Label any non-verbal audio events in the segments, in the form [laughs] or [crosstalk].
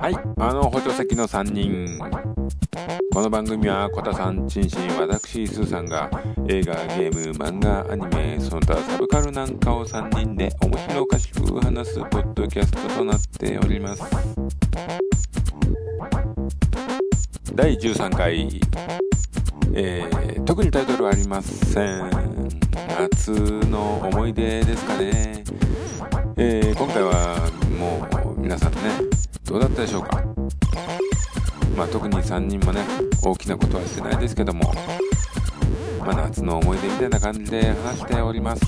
はい、あの補助席の3人。この番組は、コタさん、チンシン、私、スーさんが映画、ゲーム、漫画、アニメ、その他サブカルなんかを3人で面白おかしく話すポッドキャストとなっております。第13回、えー、特にタイトルはありません。夏の思い出ですかね。えー、今回はもう皆さんね、どうだったでしょうか？まあ特に3人もね、大きなことはしてないですけども、まあ夏の思い出みたいな感じで話しております。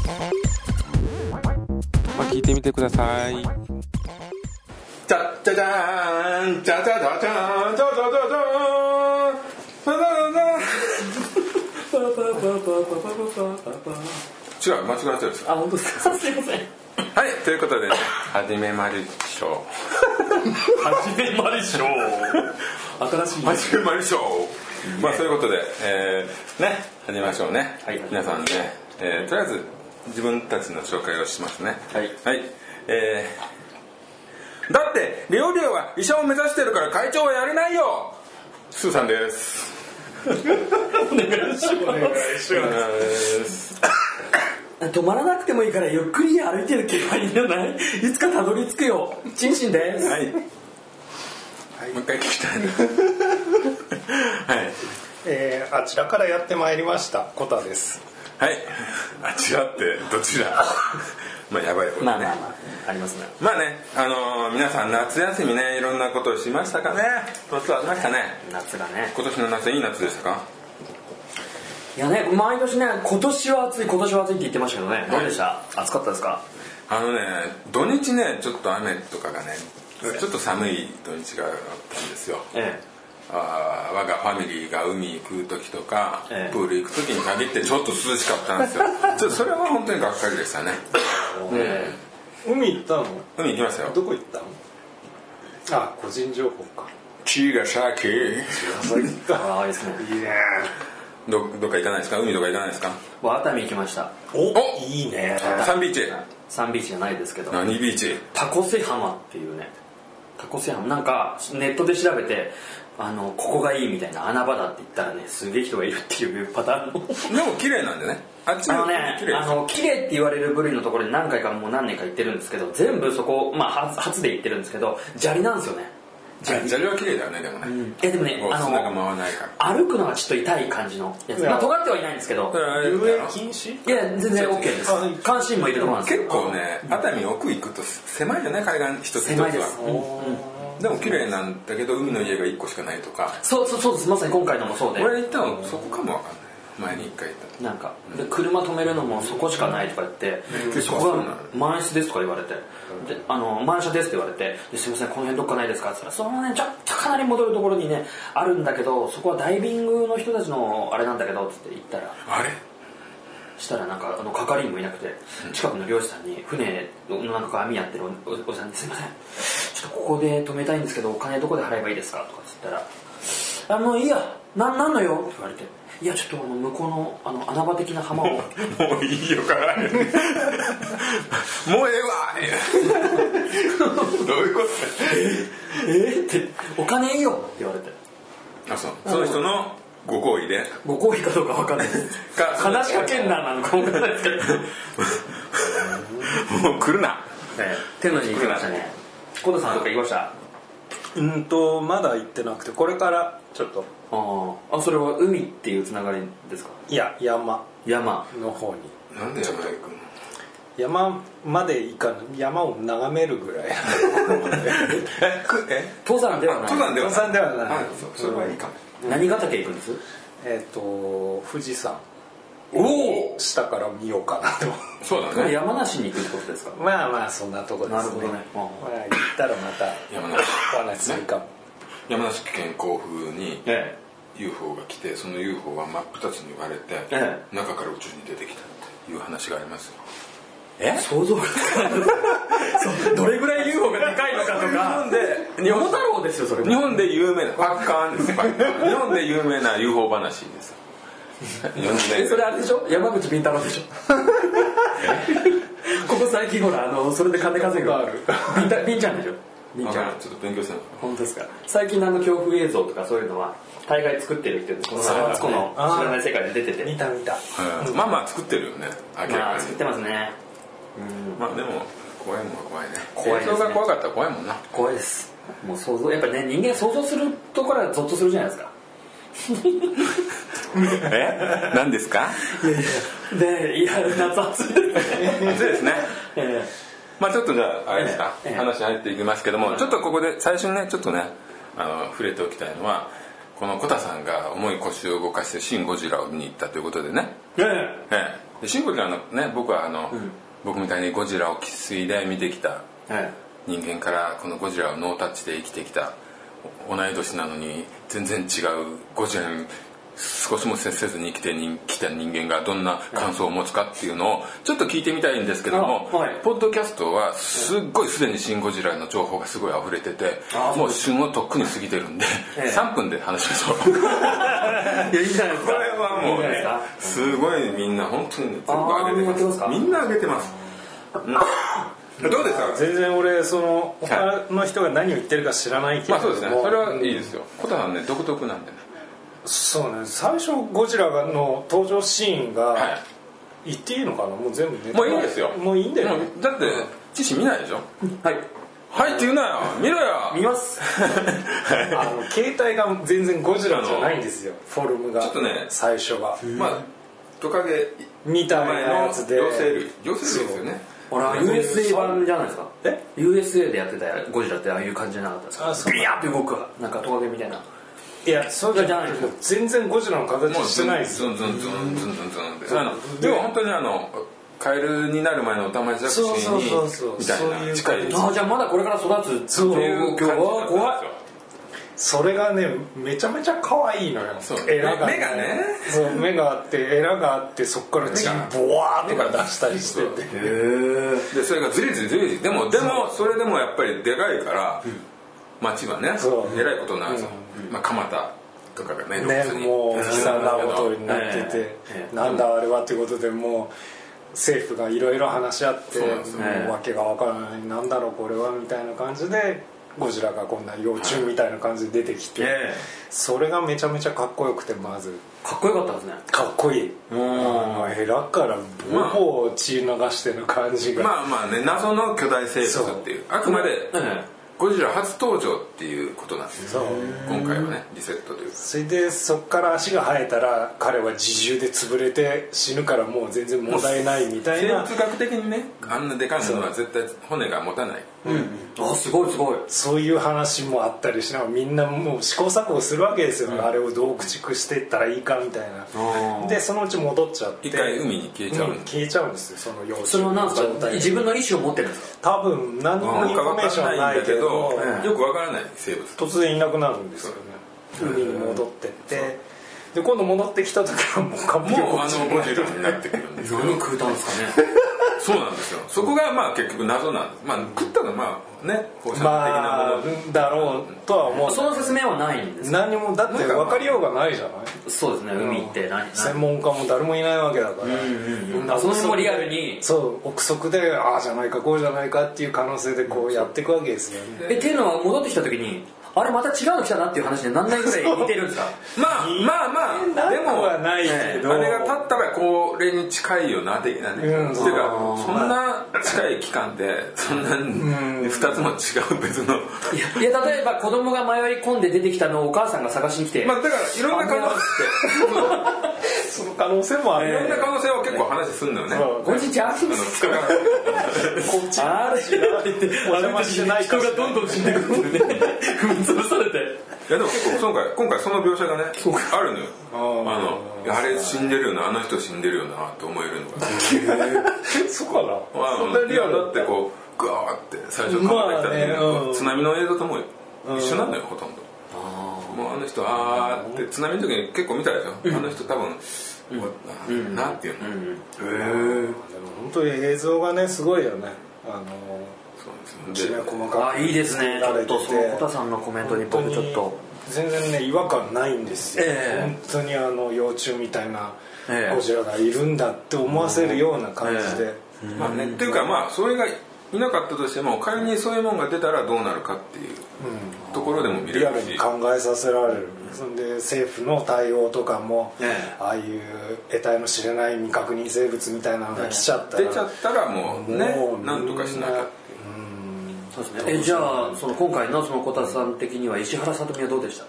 まあ聞いてみてください。じゃじゃじゃーんじゃじゃじゃじゃんじゃじゃじゃじゃんじゃじゃじゃ違う間違えてるあ本当ですか？すいません。はいということでね始めましょ始めまりしょう。新しい。う始めましょう。まあそういうことでえーね始めましょうね。はい。皆さんねえーとりあえず自分たちの紹介をしますね。はい。はい。えーだって料理は医者を目指してるから会長はやれないよ。スーさんですお願いします [laughs] 止まらなくてもいいからゆっくり歩いてるけばいいんじゃないいつかたどり着くよチンシンですはい。もう一回聞きたいな。[laughs] はい。えーあちらからやってまいりましたコタですはい。あ、違って、どちら？[laughs] まあ、やばい方だね。まあまあまあありますねまあね、あのー皆さん夏休みね、いろんなことをしましたかね。夏はありましたね。夏がね今年の夏いい夏でしたか？いやね毎年ね今年は暑い今年は暑いって言ってましたけどね。どうでした？暑かったですか？あのね、土日ね、ちょっと雨とかがね、ちょっと寒い土日があったんですよ。えあー我がファミリーが海行く時とか、ええ。プール行く時に限ってちょっと涼しかったんですよ。[laughs] ちょっとそれは本当にがっかりでしたね。え。え。海行ったの？海行きましたよ。どこ行ったの？あ個人情報か。血が先えああいいですね。いいねどどっか行かないですか？海とか行かないですか？僕熱海行きました。おお！いいね。サンビーチ？サンビーチじゃないですけど。何ビーチ？タコセ浜っていうね。タコセ浜。なんかネットで調べてあのここがいいみたいな穴場だって言ったらねすげえ人がいるっていうパターン。のでも綺麗なんでね。あっちあのねあの綺麗って言われる部類のところに何回かもう何年か行ってるんですけど全部そこまあ初初で行ってるんですけど砂利なんですよね砂利は綺麗だよねでもね、いやでもねあの砂が回らないから。歩くのがちょっと痛い感じのやつ。まあ尖ってはいないんですけど。遊泳禁止？いや全然 OK です。あ監視員もいるところなんです。結構ね熱海奥行くと狭いよね海岸一つ一つは。でも綺麗なんだけど海の家が1個しかないとか。そうそうそうです。まさに今回のもそうで。俺行ったのそこかもわかんない前に1回行った。なんかで車止めるのもそこしかないとか言ってでそこが満室ですとか言われてであの満車ですって言われてですいませんこの辺どっかないですかって言ったらそのねちょっとかなり戻るところにねあるんだけどそこはダイビングの人たちのあれなんだけどって言ったらあれ？したらなんかあの係員もいなくて近くの漁師さんに船のなんか網やってるおじさんに「すいませんちょっとここで止めたいんですけどお金どこで払えばいいですか?」とかっつったら「あもういいやなんなんのよ」って言われて「いやちょっとあの向こうのあの穴場的な浜を。[laughs] もういいよからもうええわどういうこえ？ーって「お金いいよ」って言われて。とあそう。その人のご好意で。ご好意かどうか分かんない。か話しかけんななのか。分かんな。いですけどもう来るな。ええ天王寺行きましたね。近藤さんとか行きました？うんとまだ行ってなくてこれからちょっとあー。あそれは海っていうつながりですか？いや山。山。の方に。なんで山行くの？山まで行かない山を眺めるぐらい。[laughs] えくえ？登山ではない。登山では登山ではない。あそれはいいかも。何ヶ岳行くんです？えっと富士山。おお。下から見ようかなと。そうだね。山梨に行くってことですか？まあまあそんなとこですね。なるほどね。うんまあ行ったらまた山梨。お話しするかも山梨県甲府にえ UFO が来てその UFO は真っ二つに割れて、え中から宇宙に出てきたっていう話がありますよ。え？想像が [laughs] どれぐらい UFO がでかいのかとか。日本で日本太郎ですよそれ。日本で有名な [laughs] パッカーンです。日本で有名な UFO 話です40 [laughs] え年それあれでしょ？山口敏太郎でしょ？ここ最近ほらあのそれで金稼ぐある？ビンタビンちゃんでしょ？ちゃん。あちょっと勉強して本当ですか？最近のあの恐怖映像とかそういうのは大概作ってるっていうこのマツコの知らない世界で出てて。見た見た。うん。まあまあ作ってるよね。明らかに。まあ作ってますね。まあでも怖いもんは怖いね。怖いですね。映像が怖かったら怖いもんな。怖いです。もう想像やっぱね人間想像するところはゾッとするじゃないですか。[laughs] え？何ですか？でいや夏暑いですね。[laughs] そうですね。えまあちょっとじゃああれですか、ええ話入っていきますけども、ちょっとここで最初にねちょっとねあの触れておきたいのはこのコタさんが重い腰を動かして「シン・ゴジラ」を見に行ったということでね。ええ。えシン・ゴジラのね僕はあの、僕みたいにゴジラを生粋で見てきたえ人間からこのゴジラをノータッチで生きてきたお同い年なのに全然違うゴジラに少しも接せずに生きてに来た人間がどんな感想を持つかっていうのをちょっと聞いてみたいんですけども、あはい。ポッドキャストはすっごいすでに「シン・ゴジラ」の情報がすごい溢れててあもう旬をとっくに過ぎてるんで、ええ。3分で話しましょう。[laughs] いやいいじゃないですか。これはもうねすごいみんな本当に全部上げてあー上げてますすみんな上げてます、うん。どうですか？全然俺その他の人が何を言ってるか知らないけれまあそうですね。それはいいですよ。コタさんね独特なんでねそうね。最初ゴジラの登場シーンが、はい。言っていいのかな？もう全部出てもういいんですよ。もういいんだよ、もうだって知識見ないでしょ？はい。はいって言うなよ。見ろよ。見ます。[laughs] あの携帯が全然ゴジラじゃないんですよ。フォルムが。ちょっとね。最初がまあトカゲみたいなやつで。両生類。両生類ですよね。ほら USA 版じゃないですか？え？USA でやってたゴジラってああいう感じじゃなかったですか？ビヤーって動くなんかトカゲみたいないやそうじゃじゃない全然ゴジラの形してないですよ。ズンズンズンズンズンズンズンって。あのでも本当にあのカエルになる前のオタマジャクシそうそうそうそう。にみたいな近いああじゃあまだこれから育つっていう感じ怖いそれがねめちゃめちゃ可愛いのよ。エラが、目がね。そう目があってエラがあってそこから血ボワーとか出したりしてて。へえでそれがずりずりずりずり。でもでもそれでもやっぱりでかいから町はねそうえらいことになるんですよまあ蒲田とかがねねもう悲惨なことになってて、ええ。なんだあれはっていうことでもう政府がいろいろ話し合ってねもう訳が分からないなんだろうこれはみたいな感じでゴジラがこんな幼虫みたいな感じで出てきて、えそれがめちゃめちゃかっこよくてまず。かっこよかったですね。かっこいい。あのエラからボー血流してる感じが、まあまあね謎の巨大生物っていう。あくまでえゴジラ初登場っていうことなんですよ。そう。今回はねリセットというか。それでそっから足が生えたら彼は自重で潰れて死ぬからもう全然問題ないみたいな。生物学的にねあんなでかいものは絶対骨が持たないあすごいすごい。そういう話もあったりしながらみんなもう試行錯誤するわけですよ、あれをどう駆逐していったらいいかみたいな。でそのうち戻っちゃって。一回海に消えちゃううん消えちゃうんですよその幼それは何ですか自分の意思を持ってるんですか？多分何にもインフォメーションなないけどよくわからない生物。突然いなくなるんですよね。海に戻ってってで今度戻ってきた時はもう完璧もうあのゴジラになってくるんですけど。何食うたんですかね。[laughs] そうなんですよ。そこがまあ結局謎なんです。まあ食ったのはまあね放射的なまあものだろうとは思う。その説明はないんです何もだって分かりようがないじゃない？そうですね海って何専門家も誰もいないわけだから、その辺もリアルに？そう憶測でああじゃないかこうじゃないかっていう可能性でこうやっていくわけですよね。えっていうのは戻ってきた時にあれまた違うの来たなっていう話になんないぐらい似てるんですか？まあまあまあ。でもはないけど、あれが立ったらこれに近いよな的なね、うん。っていうかそんな近い期間でそんな2つも違う別の。いやいや例えば子供が迷い込んで出てきたのをお母さんが探しに来て、まあだからいろんな可能性 [laughs] その可能性もあるいろんな可能性を結構話すんだよね。そう。こんにちは。あのつかからこっちあるしなって。言ってお邪魔してないか人がどんどん死んでくるんでね [laughs] 潰されて。いやでも結構今回今回その描写がねあるのよ。あのあれ死んでるよなあの人死んでるよなって思えるのが。そうかな。あそんなリアルだってこうグワーって最初カメラ来た時にまあねうん津波の映像とも一緒なのよほとんど。もうあの人あーって津波の時に結構見たでしょ？あの人多分うなんていうの？でも本当に映像がねすごいよね。あのそうです細かくあいいですね。ちょっとそのコタさんのコメントに僕ちょっと。全然ね違和感ないんですよ、ええ。本当にあの幼虫みたいなええ。ゴジラがいるんだって思わせるような感じで、まあねっていうかまあそれがいなかったとしても仮にそういうもんが出たらどうなるかっていうところでも見れリアるしルに考えさせられる。そんで政府の対応とかも、ええ。ああいう得体の知れない未確認生物みたいなのが来ちゃったら、出ちゃったらもうねもうなんとかしなきゃそうですね。えじゃあその今回のその小田さん的には石原さとみはどうでした？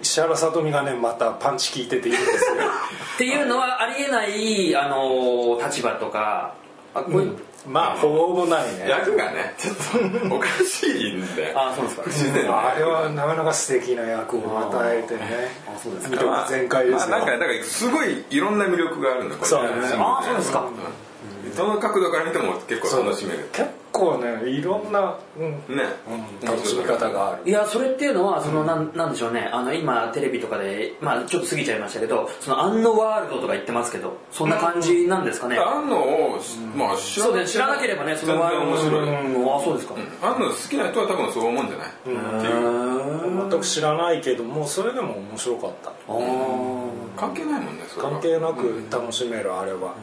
石原さとみがねまたパンチ効いてていいんですよ。[laughs] っていうのはありえないあの立場とか。あこういう。まあほぼほぼないね。役がねちょっとおかしいんで。[laughs] あそうですか。あれはなかなか素敵な役を与えてね。あそうです見ても全開ですよ、まあ、なんかだからすごいいろんな魅力があるんだそうねあそうですか。うん。どの角度から見ても結構楽しめる。結構ねいろんな、うん。ね、楽しみ方がある。いやそれっていうのはその、なんなんでしょうね。あの今テレビとかでまあちょっと過ぎちゃいましたけどそのアンノワールドとか言ってますけどそんな感じなんですかね、あん。のを、まあ知らそうね知らなければねそのワールド面白い。うん。あそうですか、あん。の好きな人は多分そう思うんじゃない、っていう全く知らないけどもそれでも面白かった。関係ないもんね関係なく楽しめるあれは。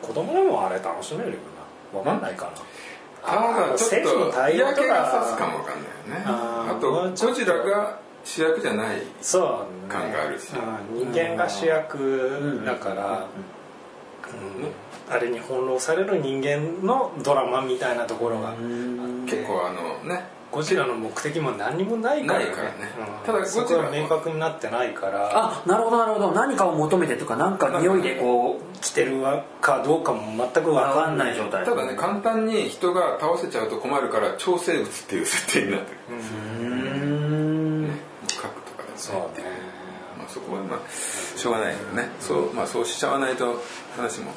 子供でもあれ楽しめるよな。分かんないかなただちょっと嫌気がさすかかもわかんないよね。あとゴジラが主役じゃないそうね感があるし。うん人間が主役だからうん。あれに翻弄される人間のドラマみたいなところが結構あのねゴジラの目的も何もないからね。からね。うん。ただゴジラそこは明確になってないから。あなるほどなるほど。何かを求めてとか何か匂いでこう来てるかどうかも全く分分かんなないい状態。ただね簡単に人が倒せちゃうと困るから超生物っていう設定になってる。うん。核とかね。そうね。まあそこはまあしょうがないけどね。そうまあそうしちゃわないと話も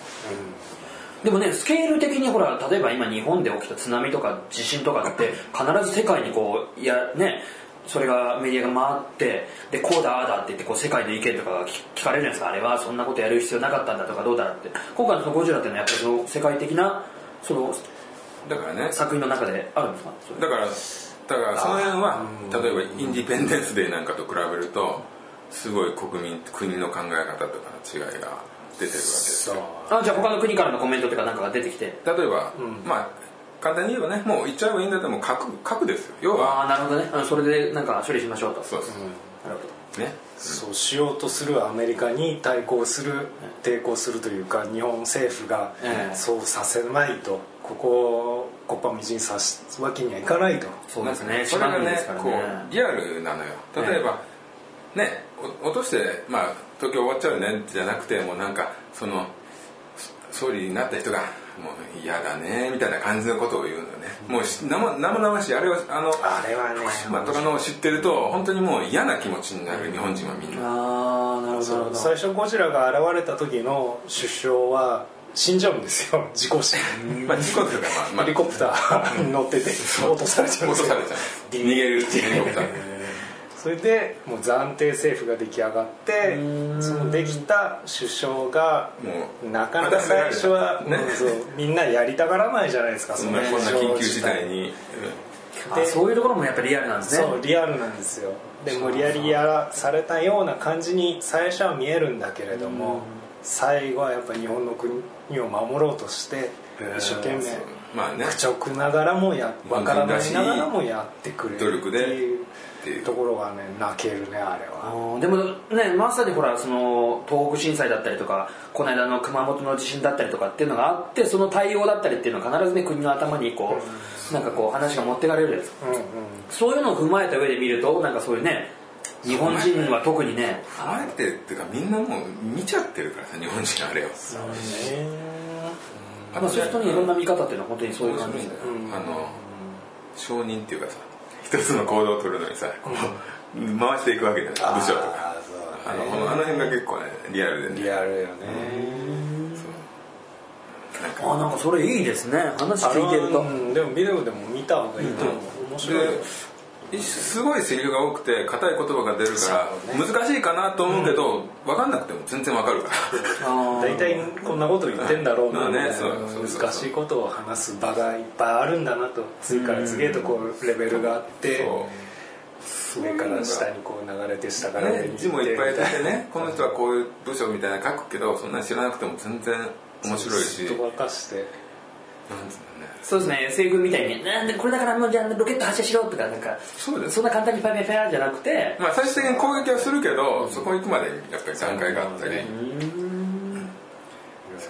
でもねスケール的にほら例えば今日本で起きた津波とか地震とかって [laughs] 必ず世界にこういやねそれがメディアが回ってでこうだああだって言ってこう世界の意見とかが聞聞かれるじゃないですか。あれはそんなことやる必要なかったんだとかどうだって。今回のそのゴジラっていうのはやっぱりその世界的なそのだからね。作品の中であるんですか？だからだからその辺は例えばインディペンデンスデーなんかと比べるとすごい国民国の考え方とかの違いが出てるわけですあじゃあ他の国からのコメントとかなんかが出てきて。例えば、まあ簡単に言えばねもう言っちゃえばいいんだったらもう核核ですよ。要はああなるほどね。あそれでなんか処理しましょうと。そうそう、なるほね。そうしようとするアメリカに対抗する抵抗するというか日本政府がええ。そうさせないと。ここをこっぱみじんさすわけにはいかないと。どそうですね。それがね島国ですからこねうリアルなのよ。例えば、ねお落としてまあ東京終わっちゃうねじゃなくてもうなんかそのそ総理になった人がもう嫌だねみたいな感じのことを言うのよね、もうし生生々しい。あれをあのあれはね福島とかのを知ってると本当にもう嫌な気持ちになる日本人はみんな、ああなるほど最初ゴジラが現れた時の首相は死んじゃうんですよ。[laughs] 事故死。まあ事故というかまあ、まあ、ヘリコプターに乗ってて落とされちゃうんですよ。落とされちゃう。逃げるヘリコプターそれでもう暫定政府が出来上がってそのできた首相がもうなかなか最初は、ねうんそうみんなやりたがらないじゃないですかそんな緊急事態に、あそういうところもやっぱりリアルなんですね。そうリアルなんですよ。で無理やりやらされたような感じに最初は見えるんだけれども最後はやっぱ日本の国を守ろうとして一生懸命まあね。愚直ながらもやわからないながらもやってくれるって努力で。いうっていうところがね泣けるねあれあはーでもねまさにほらその東北震災だったりとかこの間の熊本の地震だったりとかっていうのがあってその対応だったりっていうのは必ずね国の頭にこうなんかこう話が持ってかれるじゃないですか。うんうん。そういうのを踏まえた上で見るとなんかそういうね日本人は特にねあえてっていうかみんなもう見ちゃってるからさ日本人あれをまあそういう人にいろんな見方っていうのは本当にそういう感じで。すね。あの承認っていうかさ一つの行動を取るのにさこう回していくわけじゃない部署とか。あのあの辺が結構ねリアルでね。リアルよね。あなんかそれいいですね。話聞いてると。うんでもビデオでも見た方がいいと思う。面白いすごいセリフが多くて硬い言葉が出るから難しいかなと思うけど分かんなくても全然分かるから。大体こんなこと言ってんだろうな。難しいことを話す場がいっぱいあるんだなと次から次へとこうレベルがあって上から下にこう流れて下から上にね、字もいっぱい出てねこの人はこういう部署みたいなの書くけどそんなに知らなくても全然面白いし。と沸かして。なんつうのねそうですね SF みたいになんでこれだからもうじゃあロケット発射しろとかなんかそうです。そんな簡単にパイパイパイじゃなくてまあ最終的に攻撃はするけどそこ行くまでやっぱり段階があったり。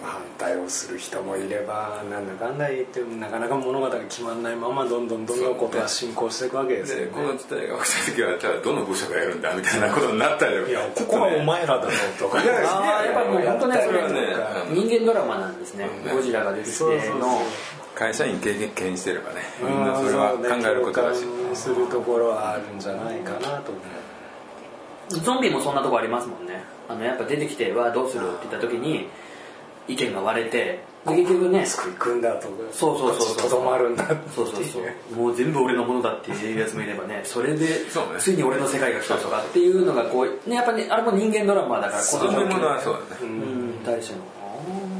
反対をする人もいればなんだかんだ言ってもなかなか物語が決まらないままどんどんどんどんことが進行していくわけですよね。でこの事態が起きた時はじゃあどの部署がやるんだみたいなことになったりいやここはお前らだろうとか。いやいやああやっぱもう本当ねそれはねね人間ドラマなんですね。うん。ゴジラが出てきてそうそうそう。の会社員経験してればねみんなそれは考えることだし。共感するところはあるんじゃないかなと思う。ゾンビもそんなとこありますもんね。あのやっぱ出てきてはどうするって言った時に意見が割れてで結局ね救いくんだとかそうそうそうそう。とどまるんだそうそうそう。もう全部俺のものだっていうやつもいればね [laughs] それでついに俺の世界が来たとかっていうのがこうねやっぱねあれも人間ドラマだからこそういうものはそうだね。うん対しての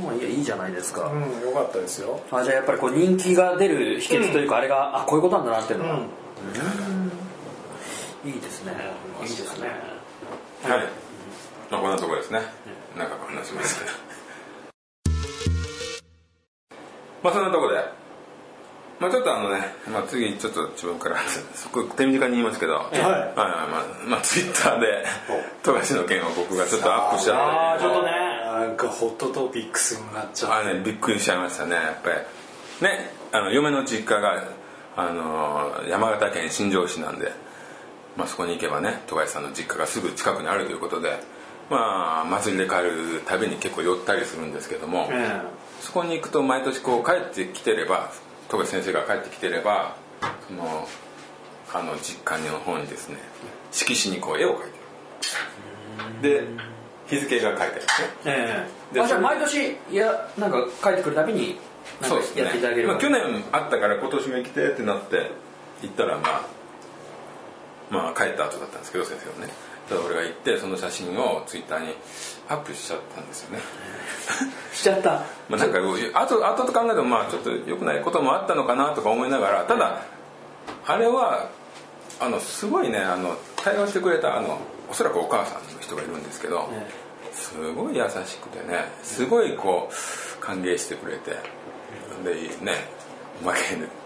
ああいやいいじゃないですか、うんよかったですよ。あじゃあやっぱりこう人気が出る秘訣というか、あれがあこういうことなんだなっていうのは、うん。いいですね。いいですね。はい。まあこんなところですね。長く話しましたけどまあそんなところで。まあちょっとあのね、まあ、次ちょっと自分からす。ごく手短に言いますけど、はい。はいまあ、まあツイッターで富樫の件を僕がちょっとアップしちゃってああちょっとねなんかホットトピックスになっちゃあれねびっくりしちゃいましたね。やっぱり。ねあの嫁の実家があの山形県新庄市なんで、まあ、そこに行けばね富樫さんの実家がすぐ近くにあるということで。まあ祭りで帰るたびに結構寄ったりするんですけども、えそこに行くと毎年こう帰ってきてれば富樫先生が帰ってきてればそのあの実家の方にですね色紙にこう絵を描いてる。で日付が書いてあるんですね。ええ。じゃあ毎年いやなんか帰ってくるたびにそうですね。やっていただけるまあ、去年あったから今年も行きてってなって行ったらまあまあ帰った後だったんですけど先生はね。ただ俺が行ってその写真をツイッターにアップしちゃったんですよね。[laughs] しちゃった。まあなんかあと後と考えてもまあちょっと良くないこともあったのかなとか思いながらただあれはあのすごいねあの対応してくれたあのおそらくお母さんの人がいるんですけど、えすごい優しくてねすごいこう歓迎してくれてでねおまけ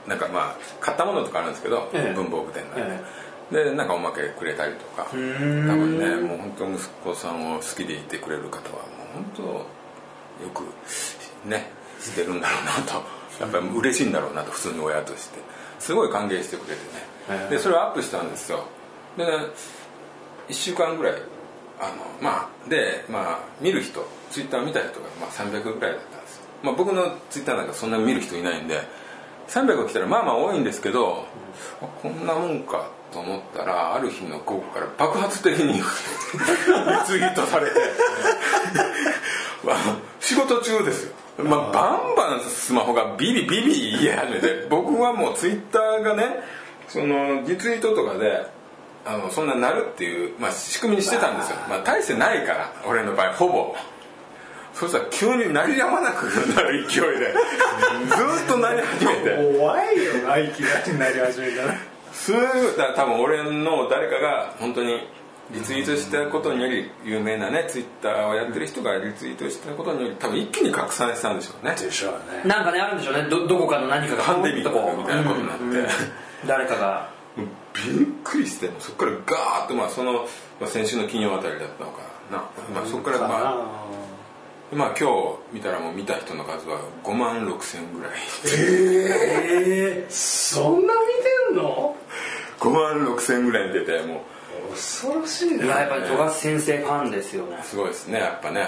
なんかまあ買ったものとかあるんですけど、ええ。文房具店なんで、え。でなんかおまけくれたりとか多ん。分ねもう本当息子さんを好きでいてくれる方はもう本当よくねしてるんだろうなと。やっぱり嬉しいんだろうなと普通に親として。すごい歓迎してくれてええ。ねでそれをアップしたんですよ。でね1週間ぐらいあのまあでまあ見る人ツイッター見た人がまあ300ぐらいだったんですよ、まあ、僕のツイッターなんかそんな見る人いないんで300来たらまあまあ多いんですけどあこんなもんかと思ったらある日の午後から爆発的に [laughs] リツイートされてま [laughs] あ仕事中ですよ、まあ、バンバンスマホがビビビビ言い始めて僕はもうツイッターがねそのリツイートとかであのそんななるっていう、まあ、仕組みにしてたんですよ、まあ、大してないから俺の場合ほぼ。そしたら急に鳴りやまなくなる勢いでずっと鳴り始めて。怖いよないきなりなり始めたら。すぐだから多分俺の誰かが本当にリツイートしたことにより有名なねツイッターをやってる人がリツイートしたことにより多分一気に拡散したんでしょうね。でしょうね。なんかねあるんでしょうね。どどこかの何かがパンデミックみたいなことになって、うん。誰かがびっくりしてそこからガーッとまあその、まあ、先週の金曜あたりだったのかな、まあ、そこからまあまあ今日見たらもう見た人の数は5万6千ぐらい。ええそんな見てんの？5万6千ぐらいに出ても恐ろしいね。いややっぱり富樫先生ファンですよね。うすごいですねやっぱね。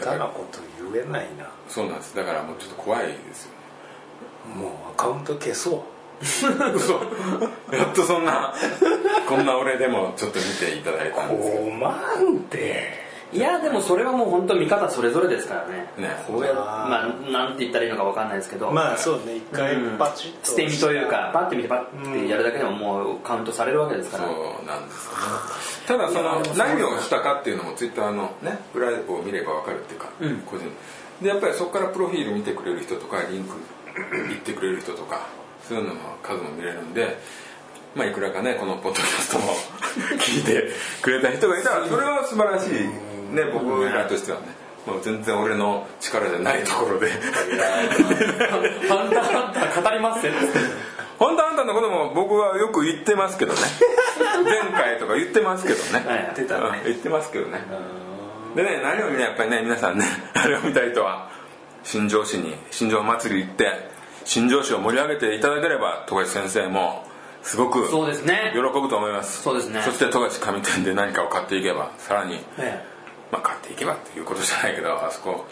下手なこと言えないな。そうなんです。だからもうちょっと怖いですよもうアカウント消そう嘘 [laughs] やっとそんなこんな俺でもちょっと見ていただいたんですけど。5万って。いやでもそれはもう本当見方それぞれですからね。ね。こうやまあなんて言ったらいいのか分かんないですけど。まあそうね。一回うんパチッと。捨て身というかパッて見てパッてやるだけでももうカウントされるわけですから。そうなんですよね。ただその何をしたかっていうのもツイッターのね裏を見れば分かるっていうか、うん。個人。でやっぱりそこからプロフィール見てくれる人とかリンク言ってくれる人とかそういうのの数も見れるんでまあいくらかねこのポッドキャストも [laughs] 聞いてくれた人がいたらそれは素晴らしいね僕らとしてはね。もう全然俺の力じゃないところで。ハンターハンター語りますって本当あんたのことも僕はよく言ってますけどね。[laughs] 前回とか言ってますけどね、はい出たね。うん言ってますけどね。でね何よりねやっぱりね皆さんね [laughs] あれを見たい人は新庄市に新庄祭り行って新庄市を盛り上げていただければ富樫先生もすごくそうですね。喜ぶと思います。そうですね。そして富樫上店で何かを買っていけばさらに、えまあ、買っていけばっていうことじゃないけどあそこ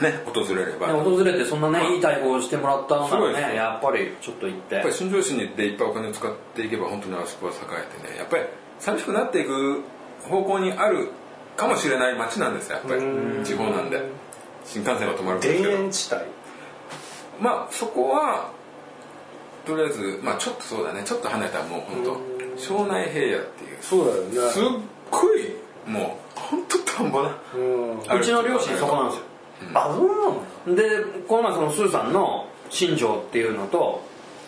ね訪れれば。えね訪れてそんなねいい対応をしてもらったのならねね。やっぱりちょっと行って。やっぱり新庄市にでいっぱいお金を使っていけば本当にあそこは栄えてねやっぱり寂しくなっていく方向にあるかもしれない街なんですよやっぱり。地方なんで。新幹線が止まるん田ですけど。園地帯まあそこはとりあえずまあちょっとそうだね。ちょっと離れたらもう本当庄内平野っていう。そうだよね。すっごいもう本当田んぼだ。うん。あうちの両親そこなんですよ。あそうなの？でこの前そのスーさんの新庄っていうのと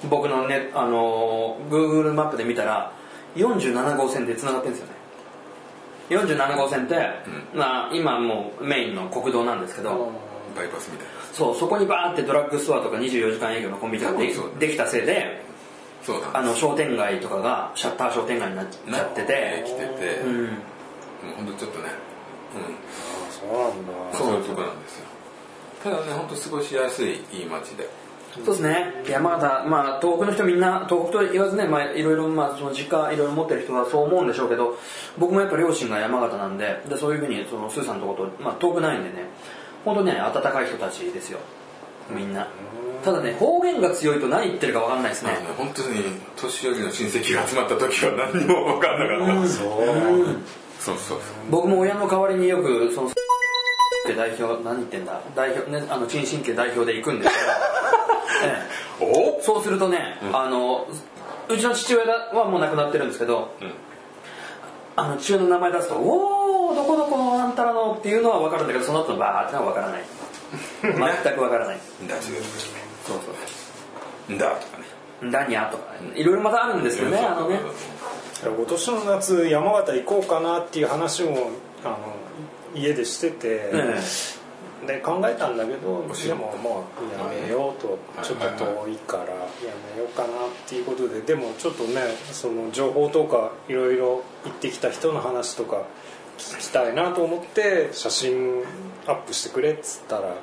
僕のねあの Google マップで見たら47号線でつながってるんですよね。47号線って、まあ、今もうメインの国道なんですけど、バイパスみたいなそうそこにバーってドラッグストアとか24時間営業のコンビニがでできたせいでそうだあの商店街とかがシャッター商店街になっちゃってて来てて、うん。もう本当ちょっとね、あそうなんだ。うん、そういうとこなんですよ。ただね本当過ごしやすいいい街で。そうですね。山形まあ東北の人みんな東北と言わずねまあいろいろまあその実家いろいろ持ってる人はそう思うんでしょうけど僕もやっぱ両親が山形なんででそういうふうにそのスーさんのとこと、まあ、遠くないんでね本当ね温かい人たちですよ。みんな。ただね方言が強いと何言ってるか分かんないですね。本当に年寄りの親戚が集まった時は何にも分かんなかった、そう。そうそう僕も親の代わりによくそのって代表何言ってんだ？代表ねあの陳神家代表で行くんですけど、[laughs] ええ。お？そうするとね、あのうちの父親はもう亡くなってるんですけど、んあの父親の名前出すと「おおどこどこのあんたらの」っていうのは分かるんだけどその後のバーってのは分からない。全く分からない。だしそうそうだとかね。ダニャとか。いろいろまたあるんですよねあのね。今年の夏山形行こうかなっていう話もあの家でしてて、えで考えたんだけどでももうやめようとちょっと遠いからやめようかなっていうことででもちょっとねその情報とかいろいろ行ってきた人の話とか聞きたいなと思って写真アップしてくれっつったら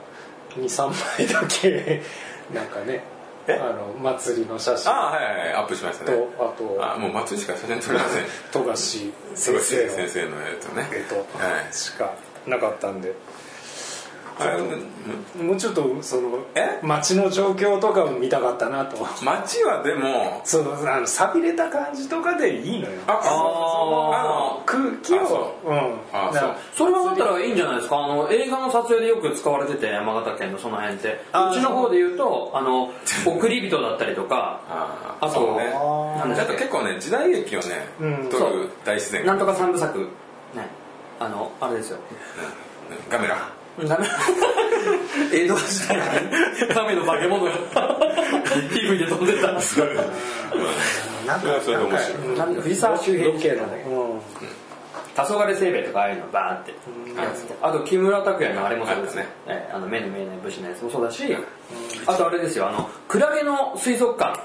23枚だけ [laughs] なんかねあの祭りの写真ああはいはいはいアップしましたとねあとあもう松井しか写真撮れません富樫先先生の先生のやつね。絵とはい。しかなかったんでもうちょっとそのえ？街の状況とかも見たかったなと。街はでもそのあの寂れた感じとかでいいのよ。ああ空気あそをうん。それはだったらいいんじゃないですか？あの映画の撮影でよく使われてて山形県のその辺って。うちの方で言うとあの [laughs] 送り人だったりとかああとそうね。あと結構ね時代劇をねうん。撮る大自然なんとか三部作。ね。あのあれですよ。うん。ガメラ [laughs] 江戸時代に亀の化け物が皮膚で飛んでた。なんかそれで面白い。藤沢周辺ロケの黄昏せいべいとかああいうのバーって。やつとあと木村拓哉のあれもそうですね。あええあの目の見えない武士のやつもそうだしあとあれですよあのクラゲの水族館。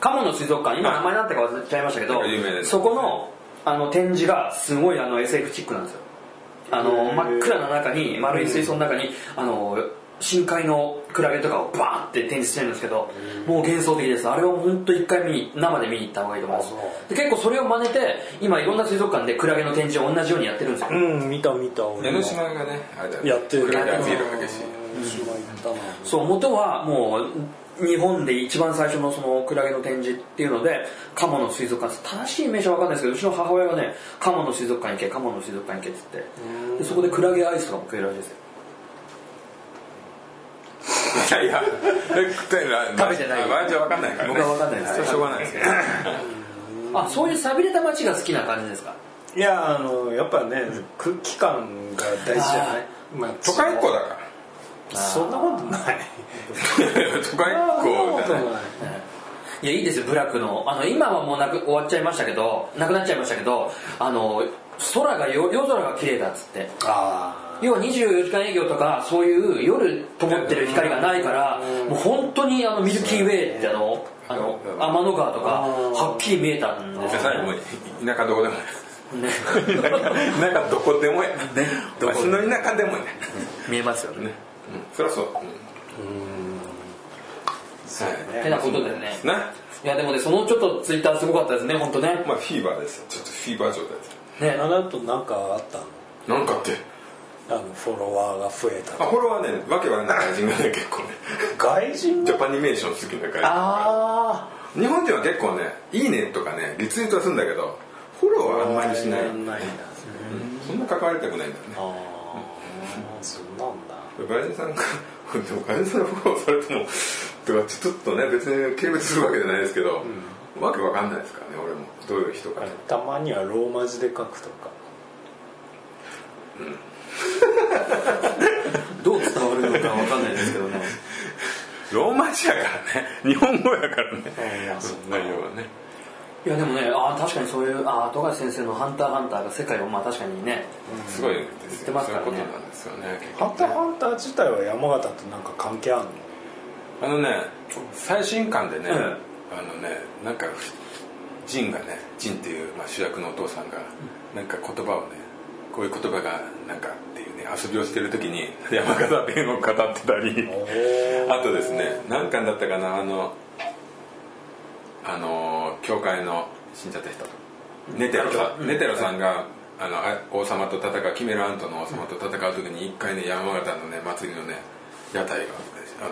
鴨の水族館。今名前なんてか忘れちゃいましたけどそこのあの展示がすごいあの SF チックなんですよあの真っ暗な中に丸い水槽の中にあの深海のクラゲとかをバーって展示してるんですけどもう幻想的です。あれを本当一回見に生で見に行った方がいいと思います。で結構それを真似て今いろんな水族館でクラゲの展示を同じようにやってるんですようん。見た見た。俺江ノ島がねあれだよね。やってる。クラゲアピール激し。い江ノ島行ったなそう元はもう日本で一番最初のそのクラゲの展示っていうので鴨の水族館正しい名称は分かんないですけどうちの母親がね鴨の水族館行け鴨の水族館行けっつって。でそこでクラゲアイスとかも食えるらしいですよ。いやいやえ食ってる食べてないあじゃ分かんないからね。僕は分かんないです。しょうがないですけど [laughs] あそういう寂れた街が好きな感じですか？いやあのやっぱね空気感が大事じゃない？まあ都会っ子だかそんなことない。ら [laughs] 都会っ子いいやいいですよブラックの。あの今はもうなく終わっちゃいましたけどなくなっちゃいましたけどあの空がよ夜空が綺麗だっつって。ああ要は24時間営業とかそういう夜灯ってる光がないからもう本当にあのミルキーウェイってあのあの天の川とかはっきり見えたんですよ。さらにもう田舎どこでもねね。田舎どこでもや。ね。わしの田舎でもね見えますよね。うんそりゃそううんはいてなことでね。な、いやでもねそのちょっとツイッターすごかったですね本当ね。まあフィーバーですよ。ちょっとフィーバー状態です。ねあの後なんかあったの？なんかって。あのフォロワーが増えたあフォロワーねわけわかんない外人がね結構ね。外人？ジャパニメーション好きな外人あ日本人は結構ね「いいね」とかねリツイートはするんだけどフォローはあんまりしない。ないん。だそんな関わりたくないんだよね。ああそうなんだ外人さんがでも外人さんのフォローされてもとかちょっとね別に軽蔑するわけじゃないですけど、わけわかんないですからね俺もどういう人かたまにはローマ字で書くとかどう伝わるのかわかんないですけどねローマ字やからね日本語やからね内容はねいやでもねあー確かにそういうあー富樫先生の「ハンターハンター」が世界をまあ確かにねすごい言ってよますからね。そういうことなんですよね結ハンターハンター自体は山形となんか関係あるの？あのね最新刊でね、うん。あのねなんかジンがねジンっていう、まあ、主役のお父さんがなんか言葉をねこういう言葉がなんかっていうね遊びをしてる時に山形弁を語ってたり。あとですね何巻だったかなあのあの教会の死んじゃった人ネテロさんネテロさんがあのあ王様と戦うキメルアントの王様と戦う時に一回ね山形のね祭りのね屋台があの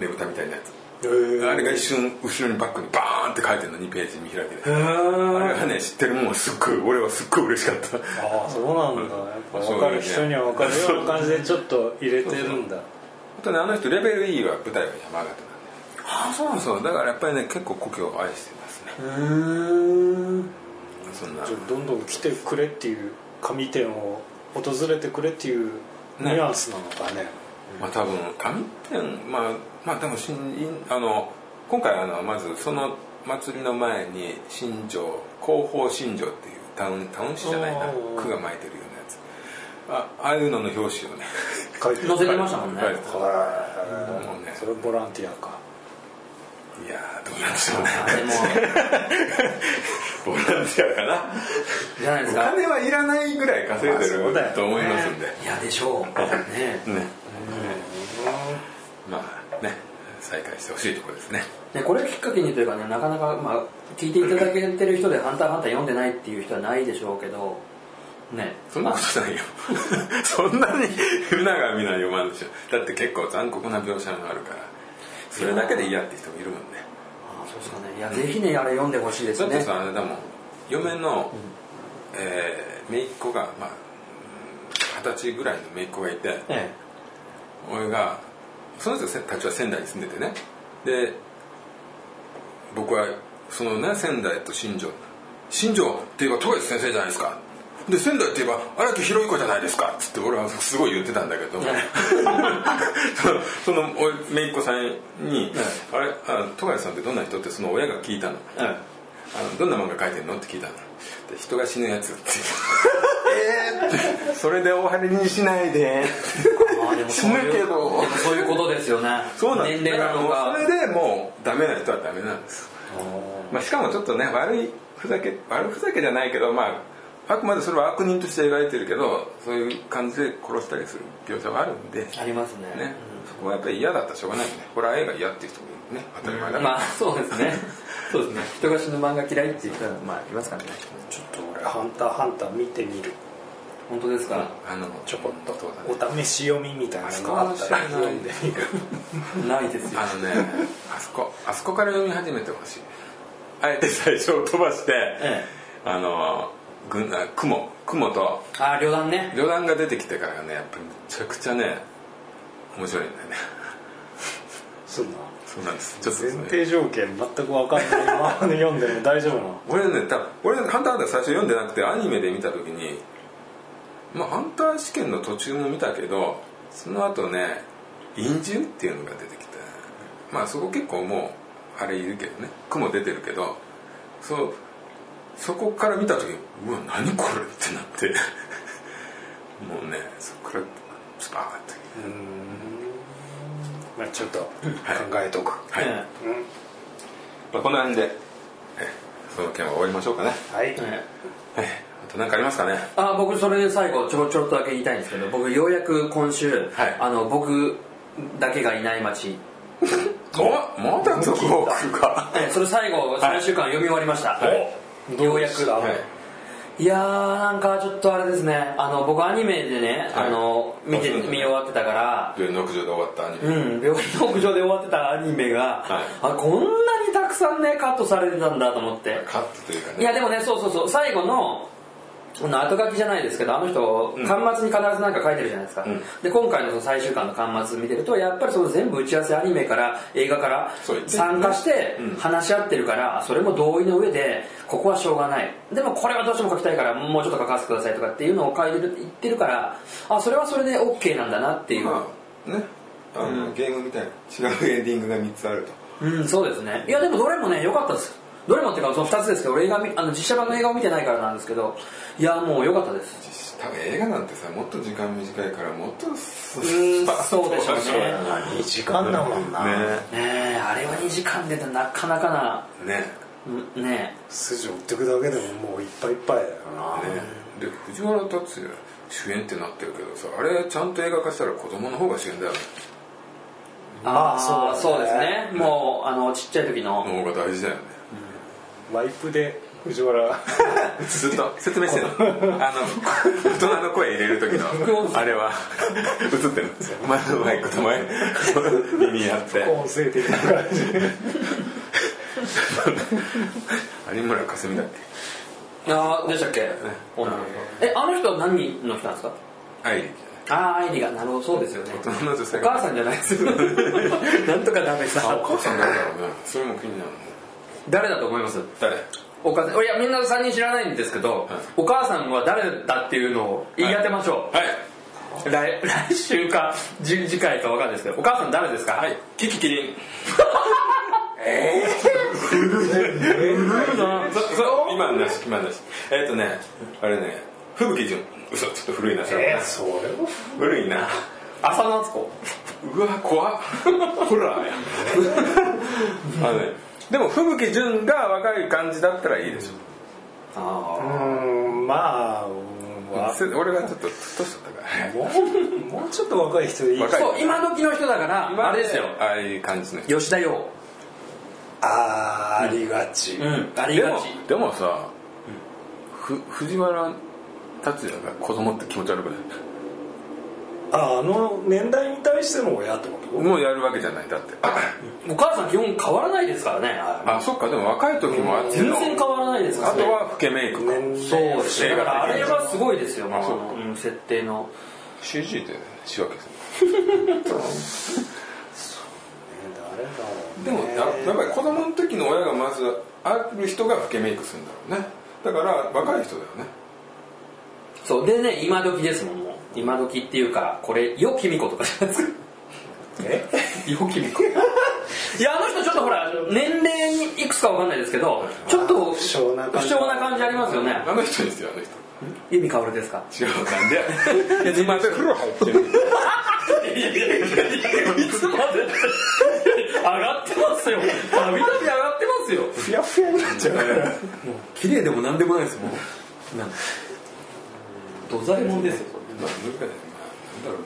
ねぶたみたいなやつ。あれが一瞬後ろにバックにバーンって書いてるの2ページ見開きであれがね知ってるもんはすっごい俺はすっごい嬉しかった。ああそうなんだ。やっぱ分かる人には分かるような感じでちょっと入れてるんだ。あとねあの人レベル E は舞台が山形ああそうなんですそうだからやっぱりね結構故郷を愛してますね。うー。んそんな。じゃあどんどん来てくれっていう紙店を訪れてくれっていうニュアンスなのかね。まあ多分紙店まあまあでも新あの今回あのまずその祭りの前に新庄広報新庄っていうタウンタウン誌じゃないな。区が巻いてるようなやつ。あああいうのの表紙をね。書いて載せてましたもんね。書い。もうね。それボランティアかいやーどうなんでしょうね。あでも。ボランティアかな。おじゃないですか。金はいらないぐらい稼いでまあそうだよると思いますんで。いやでしょう。ね。ね。まあね。再開してほしいところですね。ねこれきっかけにというかねなかなか、まあ、聞いていただけてる人で「ハンターハンター」読んでないっていう人はないでしょうけどね。そんなことないよ。[laughs] そんなに船がみんな読まんでしょ。だって結構残酷な描写があるからそれだけで嫌って人もいるもんね。あそうですかね。いやぜひねあれ読んでほしいですね。だってさあれだもん嫁の、えー、姪っ子がまあうん二十歳ぐらいの姪っ子がいてえ俺がその人たちは仙台に住んでてね。で僕はそのね仙台と新庄。新庄って言えば戸越先生じゃないですかで仙台って言えば荒木宏彦じゃないですか。っつって俺はすごい言ってたんだけど。[laughs] そのそのお姪っ子さんに「あれあ戸越さんってどんな人?」ってその親が聞いたの。ええあのどんな漫画描いてんの？って聞いたの。で人が死ぬやつ。っ [laughs] てえー。ってそれで終わりにしないで。死ぬけど。そういうことですよね。そうなんです年齢なのそれでもうダメな人はダメなんです、まあ、しかもちょっとね悪いふざけ悪ふざけじゃないけどまああくまでそれは悪人として描いてるけどそういう感じで殺したりする描写はあるんで。ありますね。ね、そこはやっぱり嫌だったらしょうがない。よねホラー映画嫌っていう人もいるね。当たり前だから、まあそうですね。[laughs] そうですね。人が死ぬ漫画嫌いっていう人はまあいますからね。ちょっと俺「ハンターハンター」見てみる。本当ですか？あのちょこっと。お試し読みみたいなのがあったら読んでみる。ないですよ。あのねあそこあそこから読み始めてほしい。あえて最初飛ばして、え。あの軍あ雲雲と。あ旅団ね。旅団が出てきてからがねやっぱりめちゃくちゃね面白いんだよね。そんなそうなんです。ちょっと前提条件全く分かんない。ままで読んでも大丈夫なの？俺ね多分俺「ハンターハンター」最初読んでなくてアニメで見た時にまあハンター試験の途中も見たけどその後ね陰獣っていうのが出てきてまあそこ結構もうあれいるけどね。雲出てるけどそうそこから見た時うわ何これってなって。[laughs] もうねそっからスパーッとまあちょっと考えとく、はい、えまあ、こんな感じでえその件は終わりましょうかね。はい、はい。あと何かありますかね。あ僕それで最後ちょろちょろっとだけ言いたいんですけど僕ようやく今週、はい。あの僕だけがいない街。[laughs] おまだ続報来るか。[laughs] ええそれ最後3週間読み終わりました、おようやくはい。いやーなんかちょっとあれですね。あの僕アニメでね、はい。あの見て見終わってたから。病院の屋上で終わったアニメ、うん、病院の屋上で終わってたアニメが、はい。あこんなにたくさんねカットされてたんだと思って。カットというかね。いやでもねそうそうそう。最後の後書きじゃないですけどあの人、うん。端末に必ず何か書いてるじゃないですか、うん。で今回のその最終巻の端末見てるとやっぱりその全部打ち合わせアニメから映画から参加してうん。話し合ってるからそれも同意の上でここはしょうがない。でもこれはどうしても書きたいからもうちょっと書かせてくださいとかっていうのを書いてる言ってるからあそれはそれで OK なんだなっていう、まあね。あの、ゲームみたいな。違うエンディングが3つあると。うん、そうですね。いや、でもどれもね、良かったです。どれもっていうか、その2つですけど、俺映画見、あの、実写版の映画を見てないからなんですけど、いや、もう良かったです。多分映画なんてさもっと時間短いからもっとスうんパッとそうでしょうね。2時間だもんな、ね。ねえ、あれは2時間でなかなかな、ね。うんね筋追ってくだけでももういっぱいいっぱいだよな、ね。で藤原竜也主演ってなってるけどさあれちゃんと映画化したら子供の方が主演だよね。ああ、そうそうですね。もう、あの、ちっちゃい時の、の方が大事だよね。ワイプで藤原 [laughs] ずっと説明してるの？[laughs] あの大人の声入れる時のあれは映ってるんですよ。前のマイクと前耳やって音声的な感じ [laughs] 有村架純だっああ、でしたっけ？え、あの人は何の人なんですか？けアイリーああ、アイリが、なるほど、そうですよね。お母さんじゃないです。よ。[laughs] なんとかダメさ。お母さん誰だろうねそれも気になる誰だと思います？誰？お母さん。いやみんな3人知らないんですけど、お母さんは誰だっていうのを言い当てましょう、はい。来 [laughs] 来週か次次回かわかんないですけどお母さん誰ですか？はい。キキキリンそそう今なし今なしえっ、とねあれね吹雪純嘘ちょっと古いなそれえー、それも古いな。浅野敦子。うわ怖っ。ホラーやあのねでも吹雪純が若い感じだったらいいでしょ。あうーんまあ俺がちょっと年取ったから。もうもうちょっと若い人でいい。そう今時の人だからあれですよ。ああいう感じの人。吉田洋ありがち、うん。ありでもがち。でもさ、ふ藤原竜也が子供って気持ち悪くない？ああの年代に対しての親ってこと？もうやるわけじゃないだって。お母さん基本変わらないですからね。あそっか。でも若い時もあって全の然変わらないですからね。あとは老けメイクか。年そうですねだからあれはすごいですよ、まあ、設定の。CG で仕分けする [laughs] でもややっぱり子供の時の親がまずある人が老けメイクするんだろうね。だから若い人だよね。そうでね今時ですもんもう。今時っていうかこれよきみことかじゃないですか。え？[laughs] よきみこいやあの人ちょっとほら年齢にいくつかわかんないですけどちょっと不祥な感じ不祥な感じありますよね。あの人ですよあの人。由美薫ですか？違うなんで [laughs] いつまで風呂入ってる [laughs] いつまで上がってますよ。たびたび上がってますよ。ふやふやになっちゃうから綺麗でもなんでもないですもん。なん土左衛門ですよ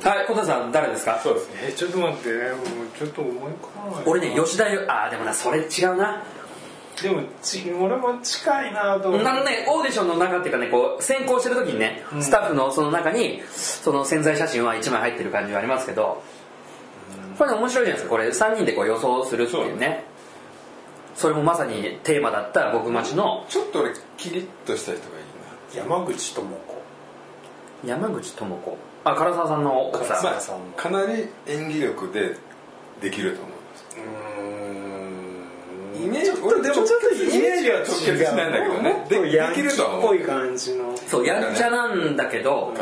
はい小田さん誰ですか？そうですね。えーちょっと待ってね。もうちょっと思い浮かばない。俺ね吉田よ。ああでもなそれ違うな。でもち俺も近いなと思って。あのねオーディションの中っていうかねこう選考してる時にね、スタッフのその中にその潜在写真は1枚入ってる感じはありますけど、これね面白いじゃないですか。これ3人でこう予想するっていうね。それもまさにテーマだった僕町の。ちょっと俺キリッとした人がいいな。山口智子。山口智子。あ唐沢さんの奥さん、まあかなり演技力でできると思います。うーん。イメージちょっとでもちょっとイメージは直結しないんだけどね。もっとでヤンキできるとは思うーっぽい感じのそうやんちゃなんだけど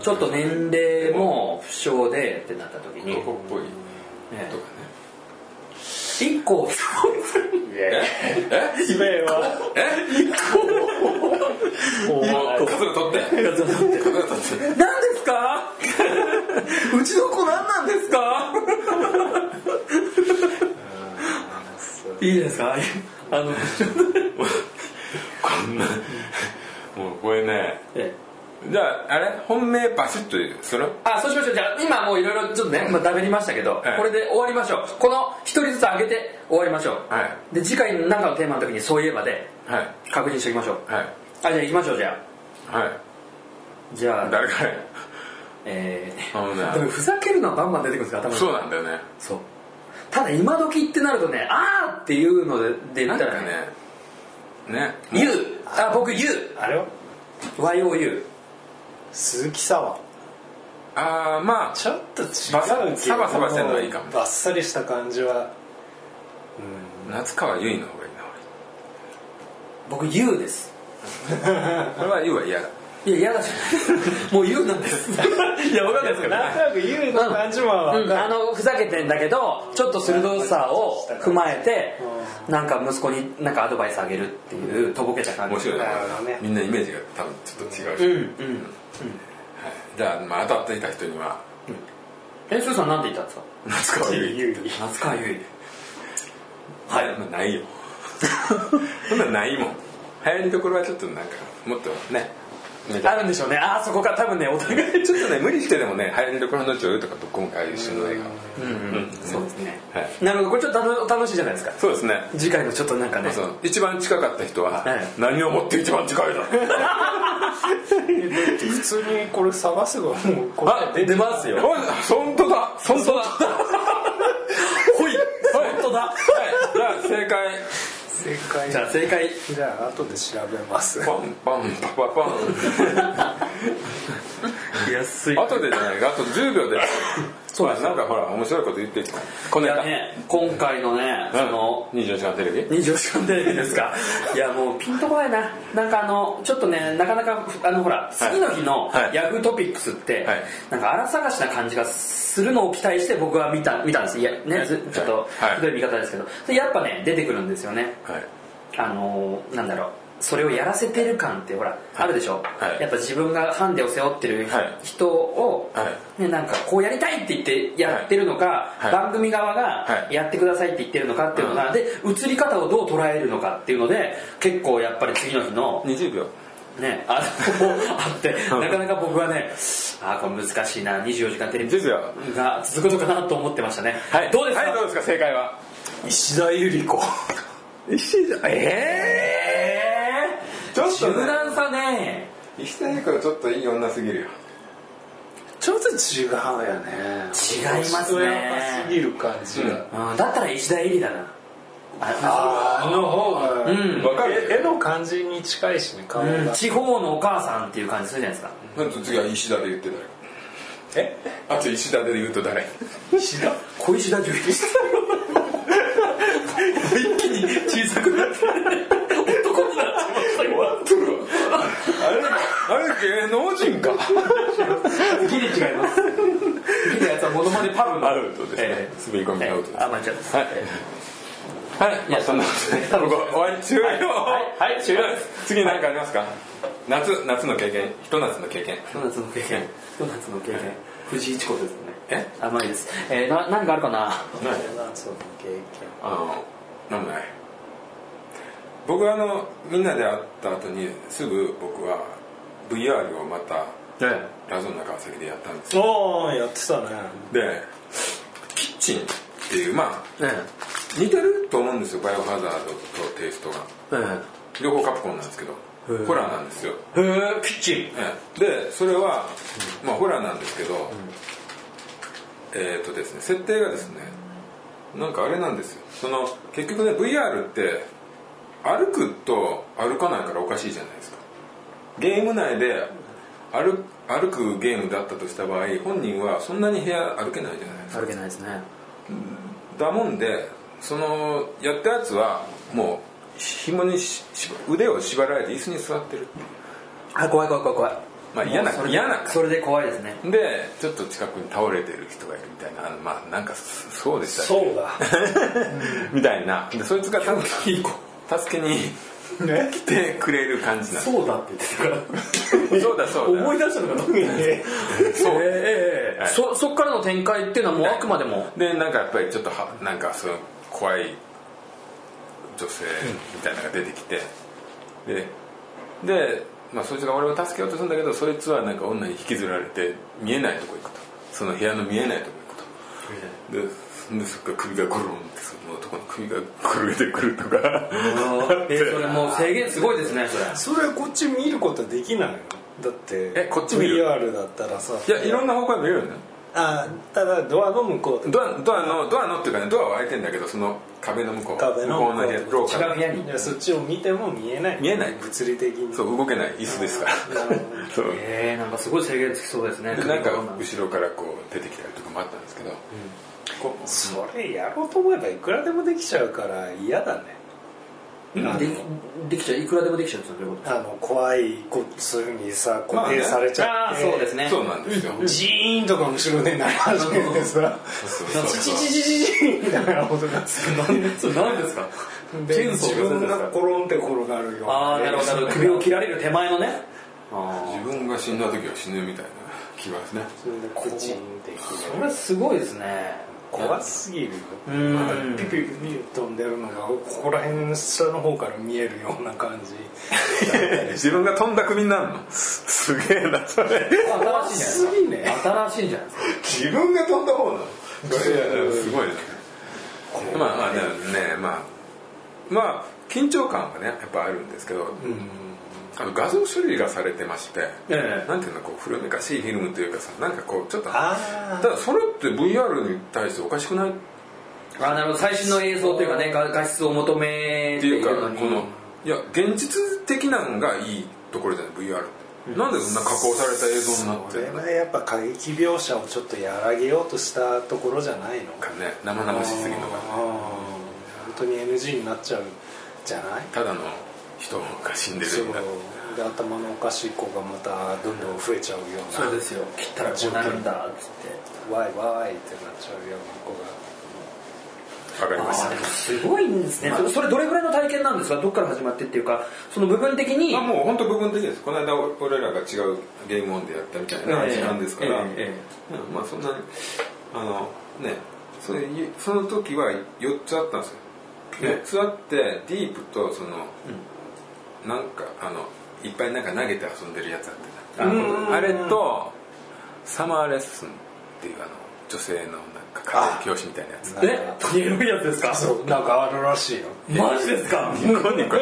ちょっと年齢も不詳でってなった時に、男っぽい。ね。とかね。一個え？取って。取って。何ですか？うちの子何なんですか？いいですか？あの [laughs] こんなれね。えじゃああれ？本命バシッとする？あそうしましょう。じゃあ今もういろいろちょっとね、まあ、ダメりましたけど、はいこれで終わりましょう。この一人ずつ上げて終わりましょう、はい。で次回何かのテーマの時にそういえばではい。確認しておきましょう。はい。あじゃあ行きましょうじゃはい。あじゃあ誰かえあのねー、でもふざけるのはバンバン出てくるんですか頭に。そうなんだよね。そう。ただ今時ってなるとねあーっていうのでで言なんかったらねねね「ゆう」あ僕「ゆうあれは」YOU 鈴木沙和ああまあちょっと違うバサけどサバサバしてんのはいいかも。バッサリした感じは。夏川由衣の方がいいな僕「ゆう」です。[laughs] 俺これは由は嫌だいや嫌だじゃないもう「ゆう」な。んですいやわかんないですけどなんとなく優の感じもわうん、あのふざけてんだけどちょっと鋭さを踏まえてうなんか息子になんかアドバイスあげるっていうとぼけた感じ。面白いね。みんなイメージが多分ちょっと違うし、うんうんはい、じゃあ、まあ、当たっていた人には。えスーさんなんて言ったんですか？夏川優位夏川由はい、まあ、ないよ。そんなんないもん。流行りどころはちょっとなんかもっとね。衣あるんでしょうね。あそこが多分ねお互いちょっとね [laughs] 無理してでもね流行りどころの女優とかと今回一緒の映画。うんうん。そうですね。はい。なるほど。これちょっと楽楽しいじゃないですか。そうですね。次回のちょっとなんかね。そう。一番近かった人ははい。何をもって一番近いだ普通にこれ探せばもうあ出ますよ。本当だ。本当だ。[laughs] ほい。本当だ。はい。じゃあ正解。正解。じゃあ正解。じゃあ後で調べます。パンパンパパパン。安い。あとでねあと10秒で。そうですなんかほら面白いこと言ってこいのね今回のねその24時間テレビ？24時間テレビですか。[laughs] いやもうピンとこないな。なんかあのちょっとねなかなかあのほら次の日のはい。ヤフートピックスって、はい。なんか荒探しな感じがするのを期待して僕は見た見たんです。いやねずちょっとはい。ひどい見方ですけど。でやっぱね出てくるんですよね。はいあのなんだろうそれをやらせてる感ってほら、あるでしょ、はい。やっぱ自分がハンデを背負ってるはい人を、はね、なんかこうやりたいって言ってやってるのか、はい。番組側がはい。やってくださいって言ってるのかっていうのが、で映り方をどう捉えるのかっていうので結構やっぱり次の日の20秒。ねあのあってなかなか僕はねあーこれ難しいな24時間テレビ10秒。が続くのかなと思ってましたね、はい。どうですか、はいどうですか？正解は。石田ゆり子石田ええちょっと柔ね軟さね。石田ゆり子はちょっといい女すぎるよ。ちょっと違うよね。違いますね。すぎる感じが、うん、だったら石田絵里だな。あの方が、ん。わかる。絵絵の感じに近いしね顔が、うん。地方のお母さんっていう感じするじゃないですか。なんと次は石田で言って誰？え？あと石田で言うと誰？石田？小石田純一一 [laughs] 芸能人か。ギリ違います。ギリのやつはモノマネパブのアウトですね。ええ。滑り込みアウトです。ええ。アマチュアです。はい。はい、まあそんなことで、ここ終わり終了。はい。はい。終了です。次何かありますか？夏、夏の経験、ひと夏の経験。ひと夏の経験。ひと夏の経験。藤井一子ですよね。え？甘いです。えー、な何かあるかな？夏の経験。あの、なんもない。僕はあの、みんなで会った後に、すぐ僕は VR をまた、えラゾンナ川崎でやったんですよ。ああやってたね。で、キッチンっていう、まあ、え似てると思うんですよ、バイオハザードとテイストが。え両方カプコンなんですけど、ホラーなんですよ。えへえキッチン。ええ。でそれは、まあホラーなんですけど、えっ、とですね設定がですねなんかあれなんですよ。その結局ね VR って歩くと歩かないからおかしいじゃないゲーム内で歩歩くゲームだったとした場合本人はそんなに部屋歩けないじゃないですか。歩けないですね。だもんでそのやったやつはもう紐に腕を縛られて椅子に座ってるあ怖い怖い怖い怖い。まあ嫌な嫌な。それで怖いですね。でちょっと近くに倒れてる人がいるみたいなあのまあなんかそうでしたねそうだ。[laughs] みたいな。でそいつが助け助けにね。来てくれる感じなそうだって言ってたかそうだそうだ。ら思い出したのかと思ってそう。ええはい。そそっからの展開っていうのはもうあくまでも。でなんかやっぱりちょっとはなんかその怖い女性みたいなのが出てきて、でで、まあ、そいつが俺を助けようとするんだけどそいつはなんか女に引きずられて見えないとこ行くと。その部屋の見えないとこ行くと。ででそっか首がゴロンってその男の首が震えてくるとかえそれもう制限すごいですねそれそれこっち見ることできないのだってえこっち見る VR だったらさいやいろんな方向で見れるんだよあただドアの向こうドアドアのドアのっていうかねドアは開いてんだけどその壁の向こう壁の向こうの部屋廊下違う部屋にそっちを見ても見えない見えない物理的にそう動けない椅子ですからなるほどそうええなんかすごい制限つきそうですねでなんか後ろからこう出てきたりとかもあったんですけど、こうそれやろうと思えばいくらでもできちゃうから嫌だね。あでできちゃういくらでもできちゃうんですよどういうこと。あの怖いこそういうふうにさ固定されちゃって、あーそうですね。そうなんですよ、ジーンとか後ろで鳴り始めてさチチそうチチチチみたいな音がするそれ何ですか？で自分が転んで転がるようああなるほどなるほど。首を切られる手前のね。あ自分が死んだ時は死ぬみたいな気がですね。それでコチンってあそれすごいですね怖すぎるよ。うん。ピピピピ飛んでるのがここら辺下の方から見えるような感じ。[laughs] 自分が飛んだ首になるの？すげえなそれ。新しいねじゃないですか新しいんじゃないですか？自分が飛んだ方なの？それいやすごいね。まあまあねねまあ。まあ緊張感がねやっぱあるんですけど、あの画像処理がされてまして、ええ。なんていうのこう古めかしいフィルムというかさなんかこうちょっとあただそれって VR に対しておかしくない？あーなるほど。最新の映像というかね画画質を求めってていうかこのいや現実的なのがいいところじゃない？VR って、なんでそんな加工された映像になってそれるのかはやっぱ過激描写をちょっと和らげようとしたところじゃないの？かね生々しすぎるのが。本当に NG になっちゃうじゃない？ただの人が死んでるような。で頭のおかしい子がまたどんどん増えちゃうような。そうですよ。切ったらこうなるんだっつって。ワイワイってなっちゃうような子が。わかりました。すごいんですね、それそれどれぐらいの体験なんですか？どっから始まってっていうかその部分的に。まあもう本当部分的ですこの間俺らが違うゲームオンでやったみたいなええ。時間ですから、ええ。えうんまあそんなにあのねそれその時は4つあったんですよ。4つあってディープとその、なんかあのいっぱいなんか投げて遊んでるやつあってあうん。あれとサマーレッスンっていうあの女性のなんか家庭教師みたいなやつ。え？エロいやつですか？そうなんかあるらしいよ。マジですか？ニコニコ。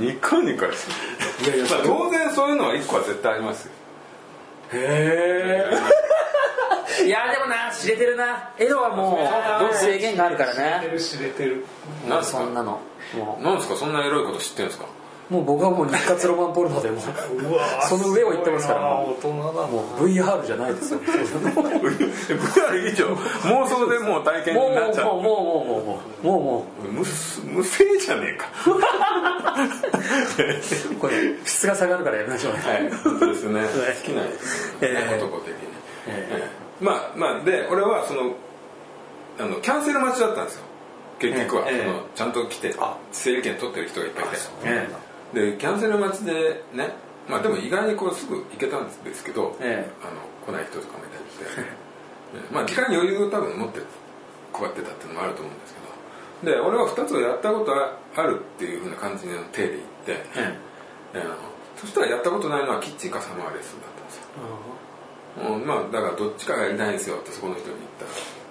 ニコニコいやいや、まあ、当然そういうのは1個は絶対ありますよ。へえ。いやでもな知れてるな。エロはもう制限があるから知れてねる知れてる。なんすか？そんなのもなんですか？そんなエロいこと知ってるんですか？うもう僕はもう日活ロマンポルノでもその上を行ってますからも大人だなうもう VR じゃないですよ。[laughs] VR 以上妄想でもう体験になっちゃう。もうもうもうもうもうもうも無無声じゃねえか。う [laughs] これ質が下がるからやめましょうね。はい本当ですね。好きなええ男的に、まあまあで俺はそのあのキャンセル待ちだったんですよ。結局は、ええそのちゃんと来て整理券取ってる人がいっぱいいて。えでキャンセル待ちでねまあでも意外にこうすぐ行けたんですけど、えあの来ない人とかもいたりして。[laughs] ねまあ時間に余裕を多分持って配ってたっていうのもあると思うんですけど。で俺は2つをやったことあるっていうふうな感じの手で行って、ええ。あのそしたらやったことないのはキッチンかサマーレッスンだったんですよ、うん、まあだからどっちかがやりたいんですよってそこの人に言ったら「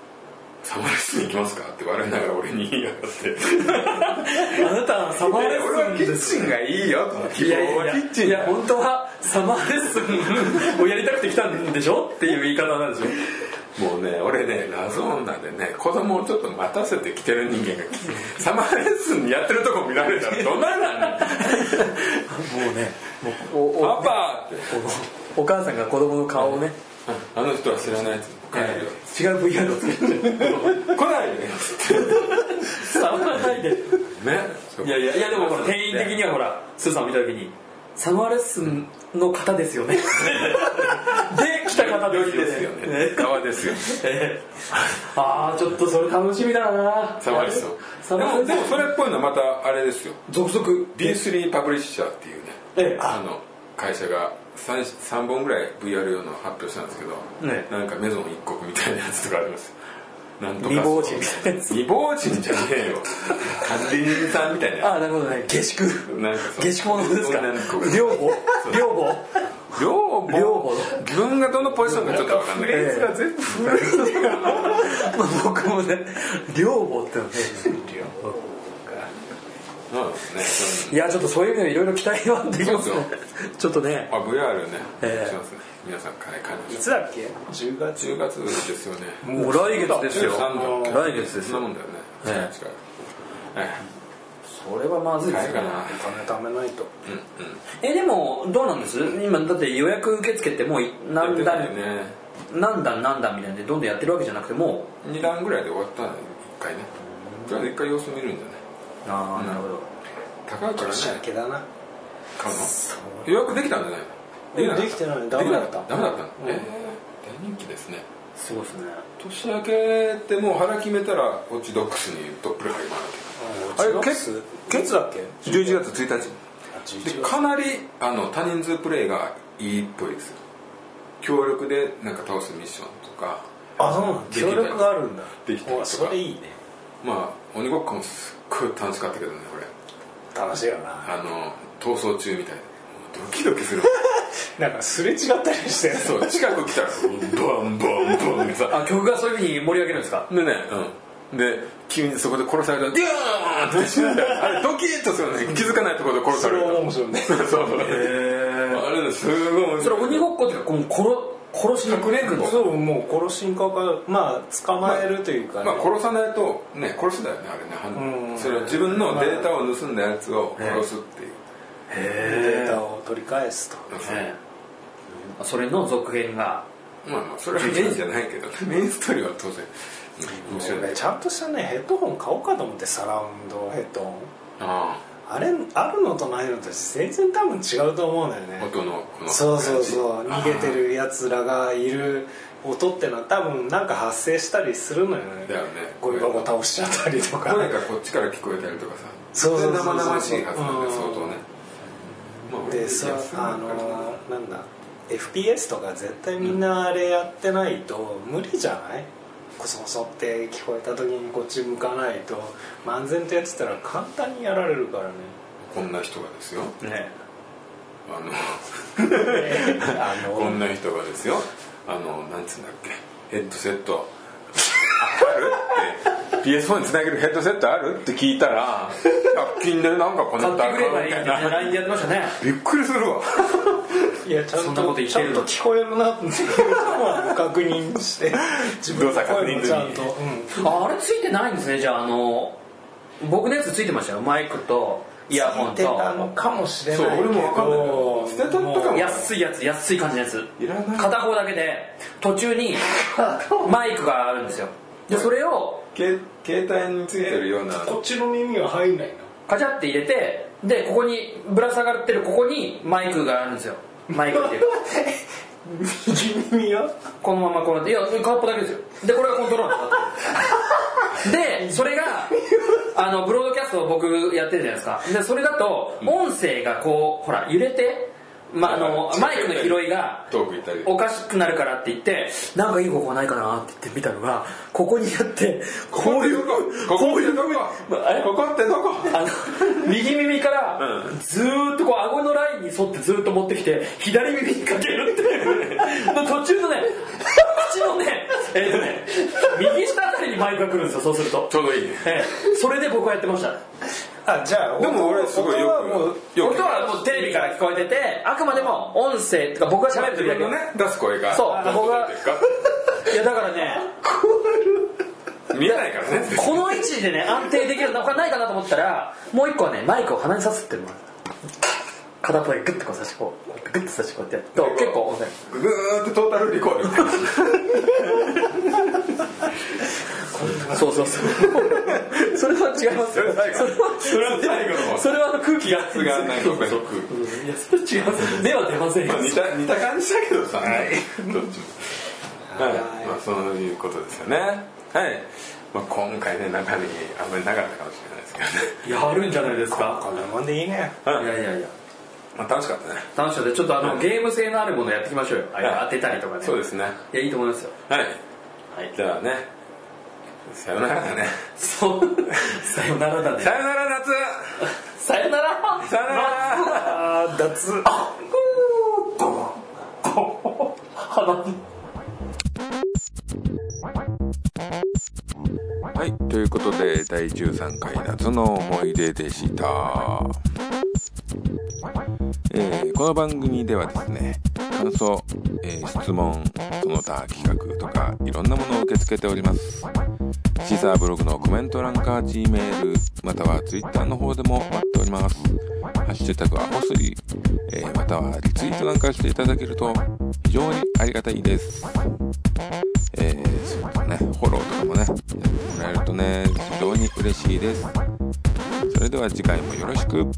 サマーレッスン行きますか?」って笑いながら俺に言 [laughs] いやがって。あなたサマーレッスン俺はキッチンがいいよ希いやいやキッチンいや本当はサマーレッスンをやりたくて来たんでしょっていう言い方なんですよ。もうね俺ねラゾーナでね子供をちょっと待たせて来てる人間がサマーレッスンやってるとこ見られたらどんなんなんもうねもうおおパパって。お母さんが子供の顔をね、あの人は知らないやつ帰るよ違う VR をつけて来ないで触らないで。[laughs] ね。いやいやいやでもほら店員的にはほらスーさんを見た時にサマーレッスンの方ですよね。[laughs] で来たか方ですよね。側ですよね。えーああちょっとそれ楽しみだな。サマリソンサマリソンでもでもそれっぽいのはまたあれですよ。続々 B3 パブリッシャーっていうね。ええ。あの会社が 3, 3本ぐらい VR 用の発表したんですけど、ね。なんかメゾン一国みたいなやつとかあります。よなんとか。未亡人。みたいなやつ未亡人じゃねえよ。管理人さんみたいなやああなるほどね。下宿。つなんか下宿者ですか？寮母？寮母？両方両方自分がどのポジションかちょっと分かんない。けど、ええが全部古い。[laughs] まあ僕もね寮母ってのねいやちょっとそういう意味でいろいろ期待はできますね。ちょっとね。あ VR ね、ええ。しますね。皆さん買い買いまいしつだっけ？10ょう月？10月ですよね。もう来月ですよ。13だ来月ですよ。そんなもんだよね。ええ。それはまずいですよえ買えかな。お金貯めないと。うんうん。えでもどうなんです？今だって予約受付ってもう何や段ね。何段何段みたいなんでどんどんやってるわけじゃなくても2段ぐらいで終わったの1回ね。とりあえず1回様子見るんじゃないうああなるほど。高いからね年明けだな。買うの？予約できたんじゃない？のできてない。ダメだった。ダメだったええ大人気ですね。すごいですね。年明けってもう腹決めたらウォッチドックスにドップル入ります。あれあれ結いつだっけ？11月1日。あで11月。かなりあの多人数プレイがいいっぽいです。よ協力でなんか倒すミッションとかあそうなん協力があるんだ。できたりとか。おそれいいね。まあ鬼ごっこもすっごい楽しかったけどねこれ。楽しいよな。あの逃走中みたいドキドキする。[laughs] なんかすれ違ったりして。そう近く来たらボンボンボンってさ。あ曲がそういうふうに盛り上げるんですか？でね、うん、で急にそこで殺された。らデューンって死んだよあれドキッとするね。気づかないところで殺さそれれるは面白いね。[laughs] そう。そうへあれねすごい面それ鬼ごっこっていうかこの殺殺しに隠れんぼそうもう殺しにかかまあ捕まえるというかね、まあ殺さないとね殺すだよねあれね。それは自分のデータを盗んだやつを殺すっていう。データを取り返すと。ええそれの続編がまあまあそれはメインじゃないけど [laughs] メインストーリーは当然。うん。面白い。ね俺ちゃんとしたねヘッドホン買おうかと思ってサラウンドヘッドホン。ああれあるのとないのと全然多分違うと思うんだよあね。音のこの。そうそうそう。逃げてるやつらがいる音ってのは多分なんか発生したりするのよね。だよね。ゴミ箱倒しちゃったりとか。声がこっちから聞こえたりとかさ。そうそうそうそう。生々しいはずなんだよ相当ね。まあでさあのなんだ。FPS とか絶対みんなあれやってないと無理じゃない？コソコソって聞こえた時にこっち向かないと漫然とやってたら簡単にやられるからね。こんな人がですよ。ね。あの [laughs] あのこんな人がですよ。あのなんつうんだっけ。ヘッドセット。あるって。PS4 につなげるヘッドセットあるって聞いたら100均でなんかコネ買ってクターくればいいって買うみたいな。LINE でやってましたね。びっくりするわいやちゃんそんなことと言ってるのちゃんと聞こえるなっていうのは確認して。[laughs] 自分の声もちゃんと、うん。ああれついてないんですねじゃああの僕のやつついてましたよ。マイクとイヤホン聞いてたのとかもしれないけど。そう俺もわかんない。けど捨てたったかも。安いやつ安い感じのやつ。いらない。片方だけで途中にマイクがあるんですよ。でそれをけ携帯についてるような。こっちの耳は入んないなカチャって入れてでここにぶら下がってるここにマイクがあるんですよマイクっていう。か [laughs] 右耳はこのままこうやっていや片っぽだけですよ。でこれがコントローラーでそれがあのブロードキャストを僕やってるじゃないですか。でそれだと音声がこうほら揺れて、まあ、あのマイクの拾いがおかしくなるからって言ってなんかいい方法ないかなって言ってみたのがここにやってこういうここってどこ？え？ここってどこ？あの右耳からずーっとこう顎のラインに沿ってずーっと持ってきて左耳にかけるっていうね途中のね口のねえっとね右下あたりにマイクが来るんですよそうすると。ちょうどいいえ。それで僕はやってましたあじゃあでも俺すごいよく音はもうよく音はもうテレビから聞こえててあくまでも音声とか僕が喋る時だけ。ね出す声が。そう。僕が。いやだからね [laughs] 見えないからね。この位置でね安定できるの他ないかなと思ったらもう一個はねマイクを鼻に刺すっていうのが片っぽでグッてこう差しこう。グッて差しこうやってやると結構グーってトータルリコールみたいな。こそうそうそう。それは違いますよ。それは最後のそれはあの空気がさすがなんか。そういやそれ違います。目は出ませんよまあ似た似た感じだけどさ、どっちもはい、まあそういうことですよね。はい、まあ、今回ね中身あんまりなかったかもしれないですけどね、いやあるんじゃないですか。こんなもんでいいね。い。やいやいや。まあ、楽しかったね。楽しかった。ちょっとあのゲーム性のあるものやっていきましょうよ。はい。当てたりとかね。そうですね。いやいいと思いますよ。はい。はい。じゃあねさよならだね。そう。さよならだね。さよなら夏。さよなら。さよなら。あー脱鼻はい、ということで第13回夏の思い出でした、えーこの番組ではですね感想、えー質問その他企画とかいろんなものを受け付けております。シーサーブログのコメント欄か G メールまたは Twitter の方でも待っております。ハッシュタグアホスリ、えーまたはリツイートなんかしていただけると非常にありがたいです。えー、そうですね、フォローとかもね、やってもらえるとね、非常に嬉しいです。それでは次回もよろしく。